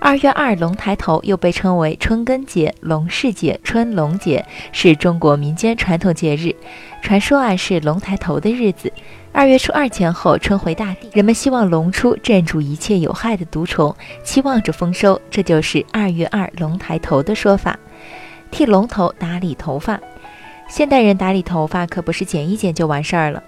二月二龙抬头又被称为春耕节、龙氏节、春龙节，是中国民间传统节日。传说啊，是龙抬头的日子。二月初二前后，春回大地，人们希望龙出，镇住一切有害的毒虫，期望着丰收，这就是二月二龙抬头的说法。剃龙头、打理头发，现代人打理头发可不是剪一剪就完事儿了。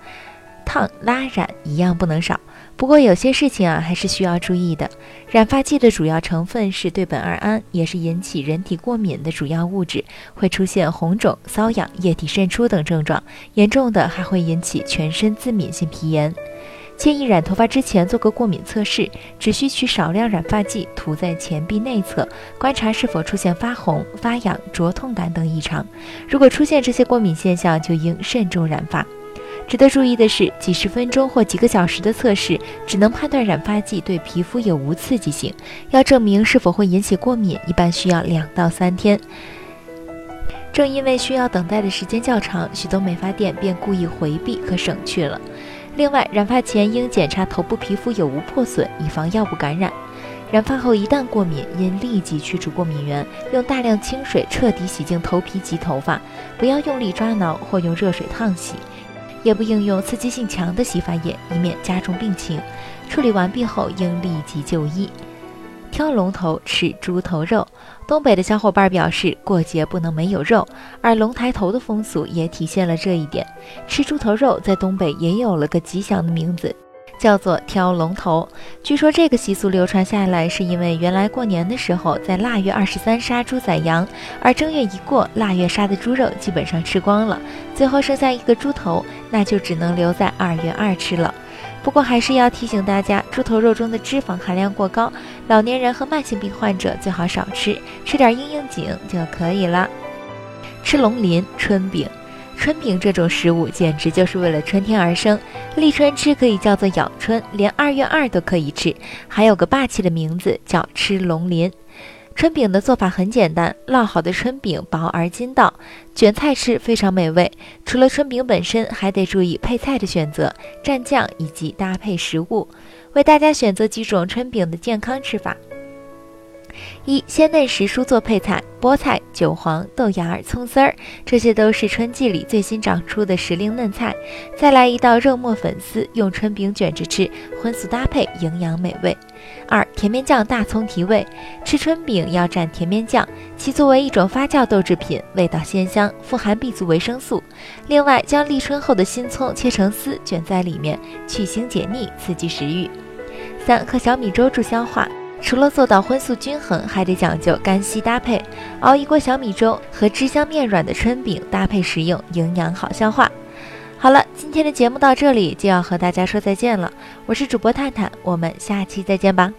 烫、拉、染一样不能少，不过有些事情啊还是需要注意的。染发剂的主要成分是对苯二胺，也是引起人体过敏的主要物质，会出现红肿、瘙痒、液体渗出等症状，严重的还会引起全身自敏性皮炎。建议染头发之前做个过敏测试，只需取少量染发剂涂在前臂内侧，观察是否出现发红、发痒、灼痛感等异常。如果出现这些过敏现象，就应慎重染发。值得注意的是，几十分钟或几个小时的测试只能判断染发剂对皮肤有无刺激性，要证明是否会引起过敏，一般需要两到三天。正因为需要等待的时间较长，许多美发店便故意回避和省去了。另外，染发前应检查头部皮肤有无破损，以防药物感染。染发后一旦过敏，应立即去除过敏源，用大量清水彻底洗净头皮及头发，不要用力抓挠或用热水烫洗。也不应用刺激性强的洗发液，以免加重病情。处理完毕后应立即就医。挑龙头吃猪头肉，东北的小伙伴表示过节不能没有肉，而龙抬头的风俗也体现了这一点。吃猪头肉在东北也有了个吉祥的名字。叫做挑龙头。据说这个习俗流传下来，是因为原来过年的时候在腊月二十三杀猪宰羊，而正月一过，腊月杀的猪肉基本上吃光了，最后剩下一个猪头，那就只能留在二月二吃了。不过还是要提醒大家，猪头肉中的脂肪含量过高，老年人和慢性病患者最好少吃，吃点应应景就可以了。吃龙鳞春饼。春饼这种食物简直就是为了春天而生，立春吃可以叫做咬春，连二月二都可以吃，还有个霸气的名字叫吃龙鳞。春饼的做法很简单，烙好的春饼薄而筋道，卷菜吃非常美味。除了春饼本身，还得注意配菜的选择、蘸酱以及搭配食物。为大家选择几种春饼的健康吃法。一鲜嫩时蔬做配菜，菠菜、韭黄、豆芽儿、葱丝儿，这些都是春季里最新长出的时令嫩菜。再来一道肉末粉丝，用春饼卷着吃，荤素搭配，营养美味。二甜面酱大葱提味，吃春饼要蘸甜面酱，其作为一种发酵豆制品，味道鲜香，富含 B 族维生素。另外，将立春后的新葱切成丝，卷在里面，去腥解腻，刺激食欲。三喝小米粥助消化。除了做到荤素均衡，还得讲究干稀搭配。熬一锅小米粥和汁香面软的春饼搭配食用，营养好消化。好了，今天的节目到这里就要和大家说再见了。我是主播探探，我们下期再见吧。